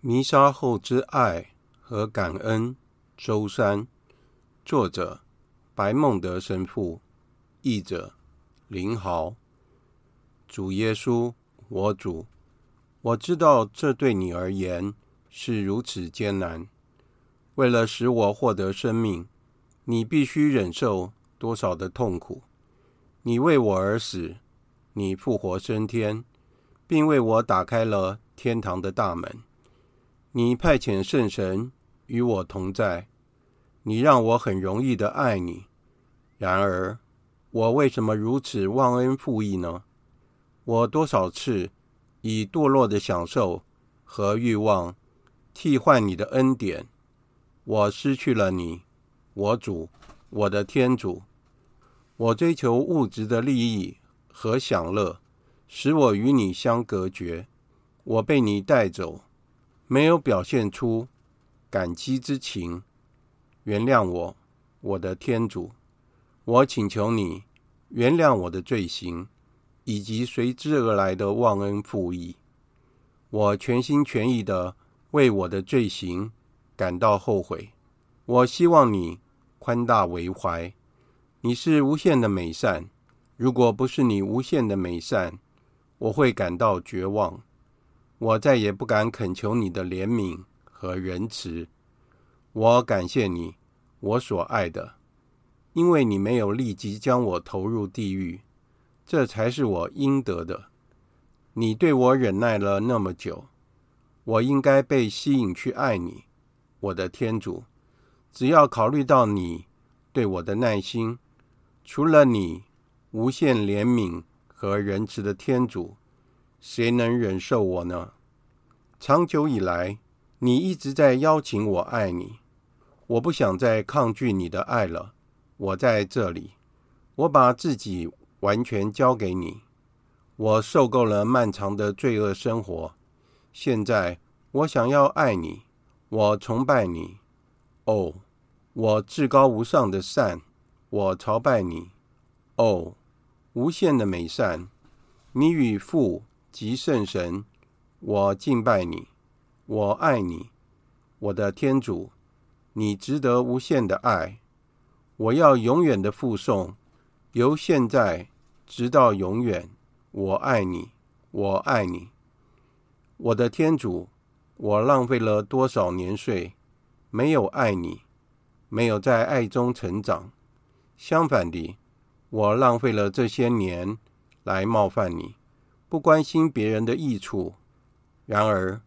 弥撒后之爱和感恩，周三，作者白孟德神父，译者林豪。主耶稣，我主，我知道这对你而言是如此艰难。为了使我获得生命，你必须忍受多少的痛苦？你为我而死，你复活升天，并为我打开了天堂的大门。你派遣圣神与我同在，你让我很容易的爱你。然而，我为什么如此忘恩负义呢？我多少次以堕落的享受和欲望替换你的恩典，我失去了你，我主，我的天主。我追求物质的利益和享乐，使我与你相隔绝。我被你带走。没有表现出感激之情，原谅我，我的天主。我请求你原谅我的罪行，以及随之而来的忘恩负义。我全心全意地为我的罪行感到后悔。我希望你宽大为怀。你是无限的美善，如果不是你无限的美善，我会感到绝望。我再也不敢恳求你的怜悯和仁慈。我感谢你，我所爱的，因为你没有立即将我投入地狱，这才是我应得的。你对我忍耐了那么久，我应该被吸引去爱你，我的天主。只要考虑到你对我的耐心，除了你无限怜悯和仁慈的天主。谁能忍受我呢？长久以来，你一直在邀请我爱你，我不想再抗拒你的爱了。我在这里，我把自己完全交给你。我受够了漫长的罪恶生活，现在我想要爱你，我崇拜你。哦，我至高无上的善，我朝拜你。哦，无限的美善，你与父。及圣神，我敬拜你，我爱你，我的天主，你值得无限的爱，我要永远的附送，由现在直到永远，我爱你，我爱你，我的天主，我浪费了多少年岁，没有爱你，没有在爱中成长，相反地，我浪费了这些年来冒犯你。不关心别人的益处，然而，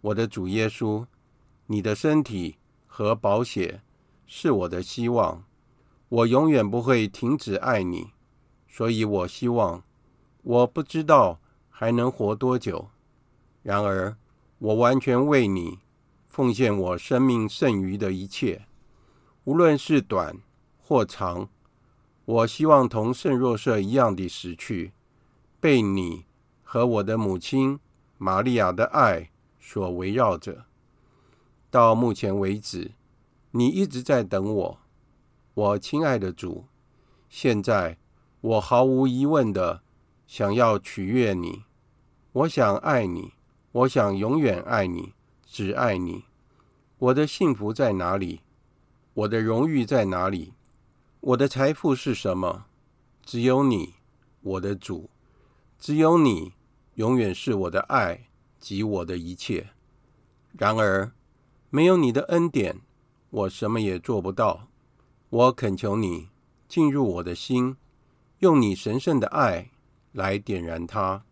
我的主耶稣，你的身体和宝血是我的希望，我永远不会停止爱你，所以我希望，我不知道还能活多久，然而，我完全为你奉献我生命剩余的一切，无论是短或长，我希望同圣若瑟一样的死去，被你。和我的母亲玛利亚的爱所围绕着。到目前为止，你一直在等我，我亲爱的主。现在我毫无疑问的想要取悦你，我想爱你，我想永远爱你，只爱你。我的幸福在哪里？我的荣誉在哪里？我的财富是什么？只有你，我的主。只有你永远是我的爱及我的一切。然而，没有你的恩典，我什么也做不到。我恳求你进入我的心，用你神圣的爱来点燃它，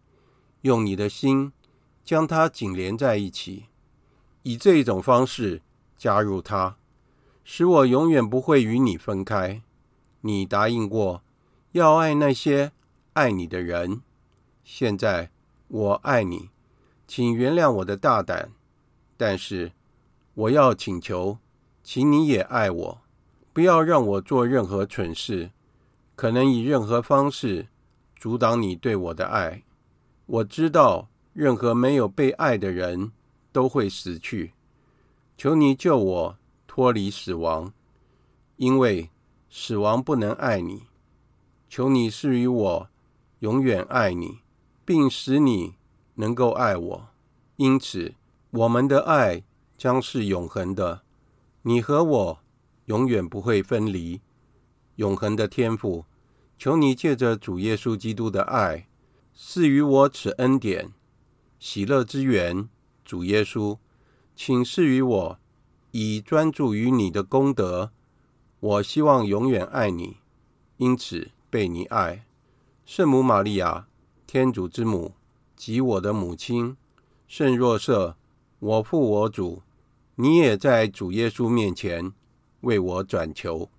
用你的心将它紧连在一起，以这一种方式加入它，使我永远不会与你分开。你答应过要爱那些爱你的人。现在我爱你，请原谅我的大胆，但是我要请求，请你也爱我，不要让我做任何蠢事，可能以任何方式阻挡你对我的爱。我知道任何没有被爱的人都会死去，求你救我脱离死亡，因为死亡不能爱你。求你赐予我永远爱你，并使你能够爱我。因此，我们的爱将是永恒的。你和我永远不会分离。永恒的天赋，求你借着主耶稣基督的爱，赐予我此恩典。喜乐之源，主耶稣，请赐予我以专注于你的功德。我希望永远爱你，因此被你爱。圣母玛利亚，天主之母及我的母亲，圣若瑟，我父我主，你也在主耶稣面前为我转求。